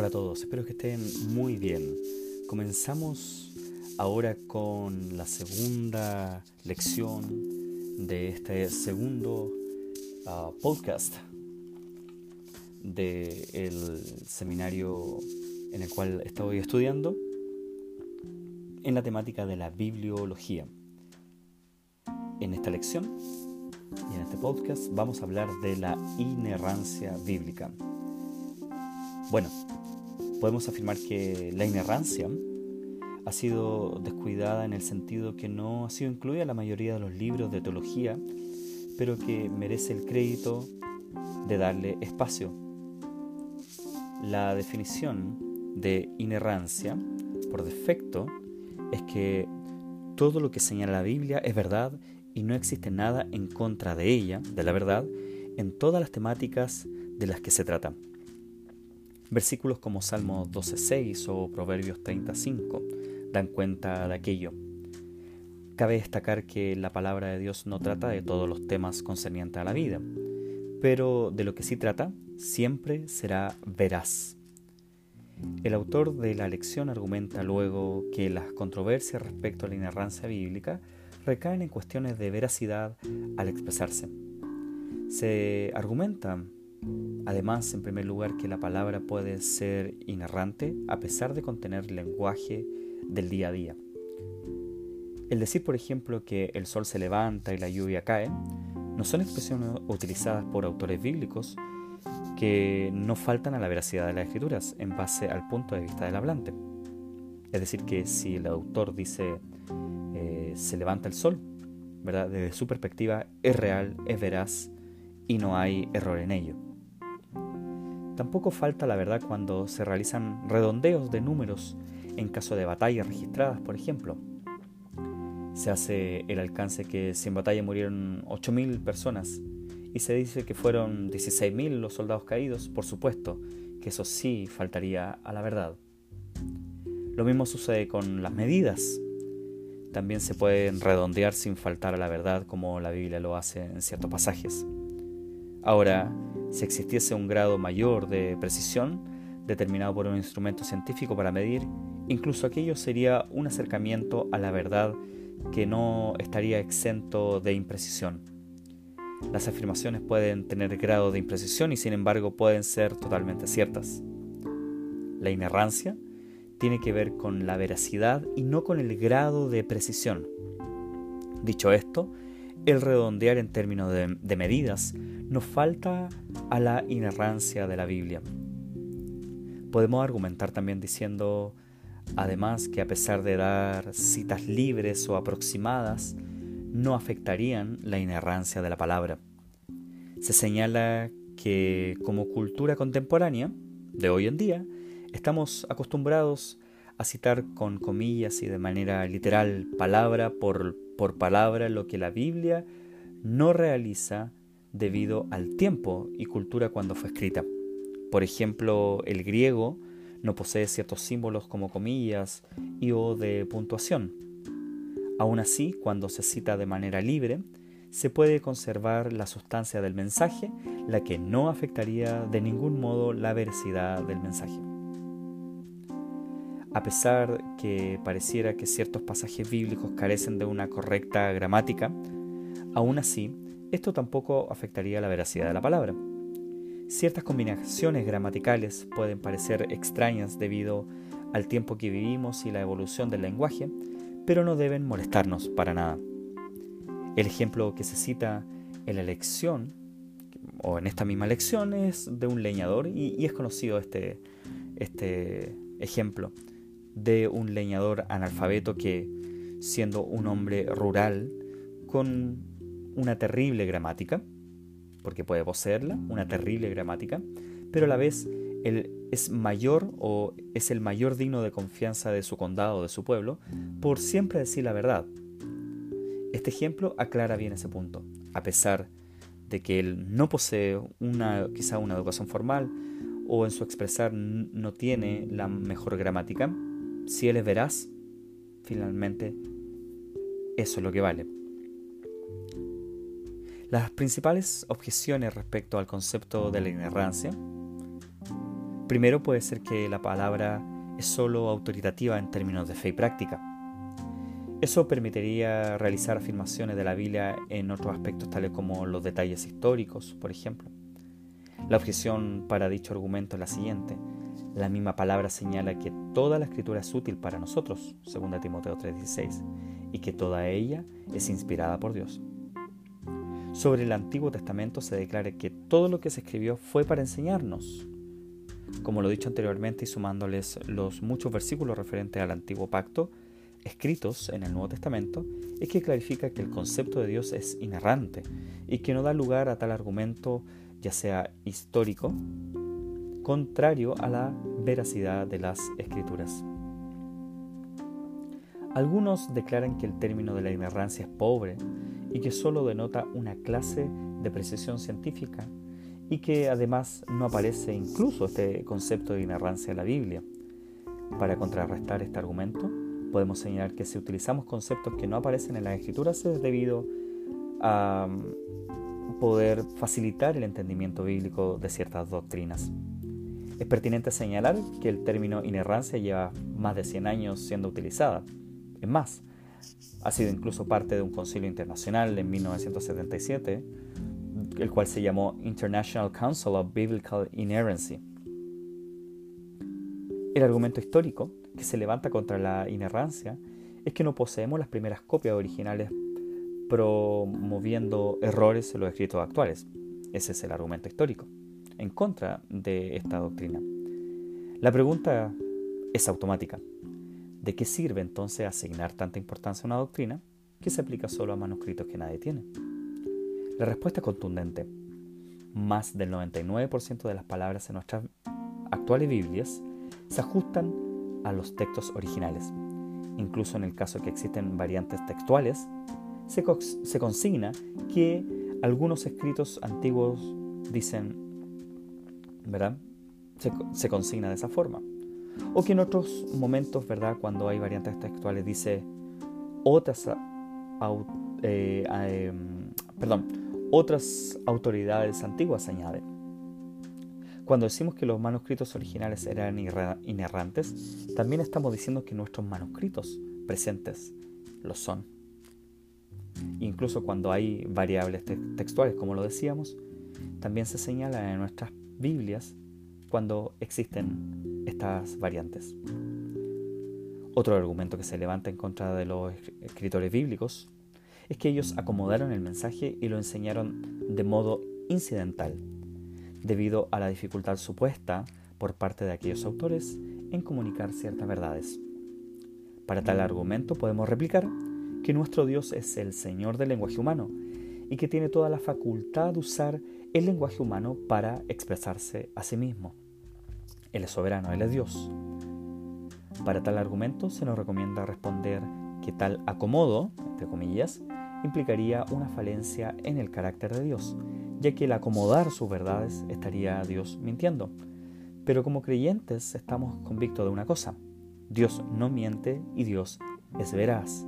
Hola a todos, espero que estén muy bien. Comenzamos ahora con la segunda lección de este segundo uh, podcast del seminario en el cual estoy estudiando en la temática de la bibliología. En esta lección y en este podcast vamos a hablar de la inerrancia bíblica. Bueno, podemos afirmar que la inerrancia ha sido descuidada en el sentido que no ha sido incluida en la mayoría de los libros de teología, pero que merece el crédito de darle espacio. La definición de inerrancia, por defecto, es que todo lo que señala la Biblia es verdad y no existe nada en contra de ella, de la verdad, en todas las temáticas de las que se trata. Versículos como Salmo 12.6 o Proverbios 35 dan cuenta de aquello. Cabe destacar que la palabra de Dios no trata de todos los temas concernientes a la vida, pero de lo que sí trata siempre será veraz. El autor de la lección argumenta luego que las controversias respecto a la inerrancia bíblica recaen en cuestiones de veracidad al expresarse. Se argumenta Además, en primer lugar, que la palabra puede ser inerrante a pesar de contener lenguaje del día a día. El decir, por ejemplo, que el sol se levanta y la lluvia cae, no son expresiones utilizadas por autores bíblicos que no faltan a la veracidad de las escrituras en base al punto de vista del hablante. Es decir, que si el autor dice eh, se levanta el sol, ¿verdad? desde su perspectiva es real, es veraz y no hay error en ello. Tampoco falta la verdad cuando se realizan redondeos de números en caso de batallas registradas, por ejemplo. Se hace el alcance que si en batalla murieron 8.000 personas y se dice que fueron 16.000 los soldados caídos, por supuesto que eso sí faltaría a la verdad. Lo mismo sucede con las medidas. También se pueden redondear sin faltar a la verdad como la Biblia lo hace en ciertos pasajes. Ahora, si existiese un grado mayor de precisión determinado por un instrumento científico para medir, incluso aquello sería un acercamiento a la verdad que no estaría exento de imprecisión. Las afirmaciones pueden tener grado de imprecisión y sin embargo pueden ser totalmente ciertas. La inerrancia tiene que ver con la veracidad y no con el grado de precisión. Dicho esto, el redondear en términos de, medidas nos falta a la inerrancia de la Biblia. Podemos argumentar también diciendo, además, que a pesar de dar citas libres o aproximadas, no afectarían la inerrancia de la palabra. Se señala que como cultura contemporánea de hoy en día, estamos acostumbrados a citar con comillas y de manera literal palabra por por palabra lo que la Biblia no realiza debido al tiempo y cultura cuando fue escrita. Por ejemplo, el griego no posee ciertos símbolos como comillas y o de puntuación. Aún así, cuando se cita de manera libre, se puede conservar la sustancia del mensaje, la que no afectaría de ningún modo la veracidad del mensaje. A pesar que pareciera que ciertos pasajes bíblicos carecen de una correcta gramática, aún así, esto tampoco afectaría la veracidad de la palabra. Ciertas combinaciones gramaticales pueden parecer extrañas debido al tiempo que vivimos y la evolución del lenguaje, pero no deben molestarnos para nada. El ejemplo que se cita en la lección, o en esta misma lección, es de un leñador y, es conocido este, este ejemplo de un leñador analfabeto que, siendo un hombre rural, con una terrible gramática, porque puede poseerla, una terrible gramática, pero a la vez él es mayor o es el mayor digno de confianza de su condado, de su pueblo, por siempre decir la verdad. Este ejemplo aclara bien ese punto. A pesar de que él no posee una, quizá una educación formal o en su expresar no tiene la mejor gramática, si Él es veraz, finalmente eso es lo que vale. Las principales objeciones respecto al concepto de la inerrancia Primero puede ser que la palabra es solo autoritativa en términos de fe y práctica. Eso permitiría realizar afirmaciones de la Biblia en otros aspectos tales como los detalles históricos, por ejemplo. La objeción para dicho argumento es la siguiente. La misma palabra señala que toda la escritura es útil para nosotros, 2 Timoteo 3:16, y que toda ella es inspirada por Dios. Sobre el Antiguo Testamento se declara que todo lo que se escribió fue para enseñarnos. Como lo dicho anteriormente y sumándoles los muchos versículos referentes al Antiguo Pacto escritos en el Nuevo Testamento, es que clarifica que el concepto de Dios es inerrante y que no da lugar a tal argumento, ya sea histórico, contrario a la veracidad de las escrituras. Algunos declaran que el término de la inerrancia es pobre y que solo denota una clase de precisión científica y que además no aparece incluso este concepto de inerrancia en la Biblia. Para contrarrestar este argumento, podemos señalar que si utilizamos conceptos que no aparecen en las escrituras es debido a mm, poder facilitar el entendimiento bíblico de ciertas doctrinas. Es pertinente señalar que el término inerrancia lleva más de 100 años siendo utilizada. Es más, ha sido incluso parte de un concilio internacional en 1977, el cual se llamó International Council of Biblical Inerrancy. El argumento histórico que se levanta contra la inerrancia es que no poseemos las primeras copias originales promoviendo errores en los escritos actuales. Ese es el argumento histórico en contra de esta doctrina. La pregunta es automática. ¿De qué sirve entonces asignar tanta importancia a una doctrina que se aplica solo a manuscritos que nadie tiene? La respuesta es contundente. Más del 99% de las palabras en nuestras actuales Biblias se ajustan a los textos originales. Incluso en el caso que existen variantes textuales, se, consigna que algunos escritos antiguos dicen ¿verdad? Se, consigna de esa forma. O que en otros momentos, ¿verdad? Cuando hay variantes textuales dice otras, eh, em, perdón, otras autoridades antiguas añaden. Cuando decimos que los manuscritos originales eran inerrantes, también estamos diciendo que nuestros manuscritos presentes lo son. Incluso cuando hay variables textuales, como lo decíamos, también se señala en nuestras Biblias cuando existen estas variantes. Otro argumento que se levanta en contra de los escritores bíblicos es que ellos acomodaron el mensaje y lo enseñaron de modo incidental, debido a la dificultad supuesta por parte de aquellos autores en comunicar ciertas verdades. Para tal argumento podemos replicar que nuestro Dios es el Señor del lenguaje humano y que tiene toda la facultad de usar el lenguaje humano para expresarse a sí mismo. Él es soberano, Él es Dios. Para tal argumento se nos recomienda responder que tal acomodo, entre comillas, implicaría una falencia en el carácter de Dios, ya que el acomodar sus verdades estaría Dios mintiendo. Pero como creyentes estamos convictos de una cosa, Dios no miente y Dios es veraz.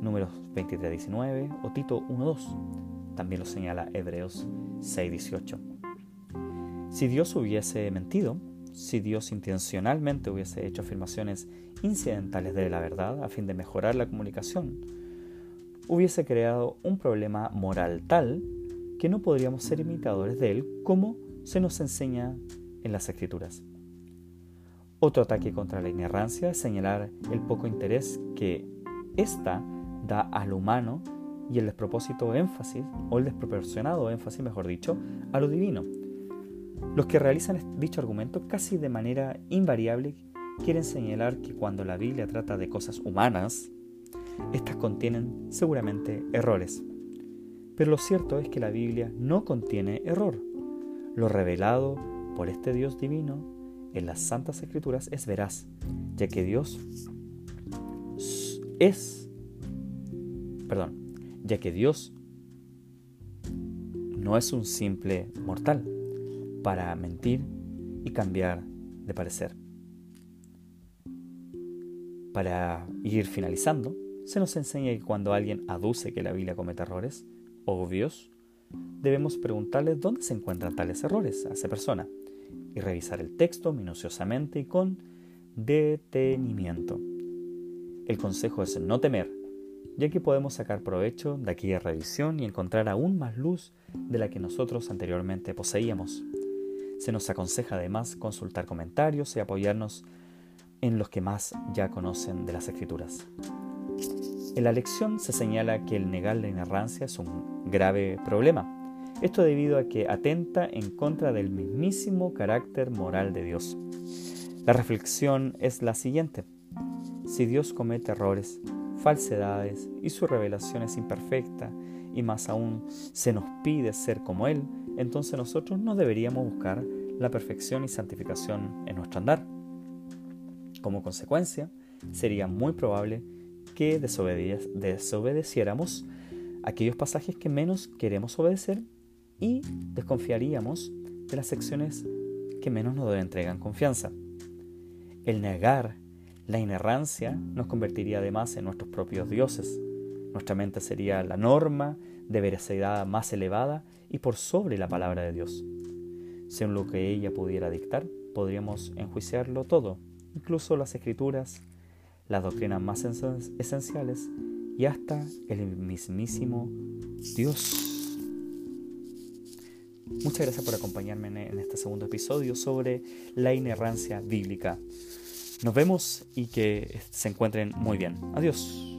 Números 23-19 o Tito 1.2. También lo señala Hebreos 6:18. Si Dios hubiese mentido, si Dios intencionalmente hubiese hecho afirmaciones incidentales de la verdad a fin de mejorar la comunicación, hubiese creado un problema moral tal que no podríamos ser imitadores de él como se nos enseña en las escrituras. Otro ataque contra la inerrancia es señalar el poco interés que ésta da al humano y el despropósito énfasis, o el desproporcionado énfasis, mejor dicho, a lo divino. Los que realizan dicho argumento casi de manera invariable quieren señalar que cuando la Biblia trata de cosas humanas, estas contienen seguramente errores. Pero lo cierto es que la Biblia no contiene error. Lo revelado por este Dios divino en las Santas Escrituras es veraz, ya que Dios es, perdón, ya que Dios no es un simple mortal para mentir y cambiar de parecer. Para ir finalizando, se nos enseña que cuando alguien aduce que la Biblia comete errores obvios, debemos preguntarle dónde se encuentran tales errores a esa persona. y revisar el texto minuciosamente y con detenimiento. El consejo es no temer, ya que podemos sacar provecho de aquella revisión y encontrar aún más luz de la que nosotros anteriormente poseíamos. Se nos aconseja además consultar comentarios y apoyarnos en los que más ya conocen de las escrituras. En la lección se señala que el negar la inerrancia es un grave problema. Esto debido a que atenta en contra del mismísimo carácter moral de Dios. La reflexión es la siguiente. Si Dios comete errores, falsedades y su revelación es imperfecta y más aún se nos pide ser como Él, entonces nosotros no deberíamos buscar la perfección y santificación en nuestro andar. Como consecuencia, sería muy probable que desobedeciéramos aquellos pasajes que menos queremos obedecer y desconfiaríamos de las secciones que menos nos entregan confianza. El negar la inerrancia nos convertiría además en nuestros propios dioses. Nuestra mente sería la norma de veracidad más elevada y por sobre la palabra de Dios. Según lo que ella pudiera dictar, podríamos enjuiciarlo todo, incluso las escrituras, las doctrinas más esenciales y hasta el mismísimo Dios. Muchas gracias por acompañarme en este segundo episodio sobre la inerrancia bíblica. Nos vemos y que se encuentren muy bien. Adiós.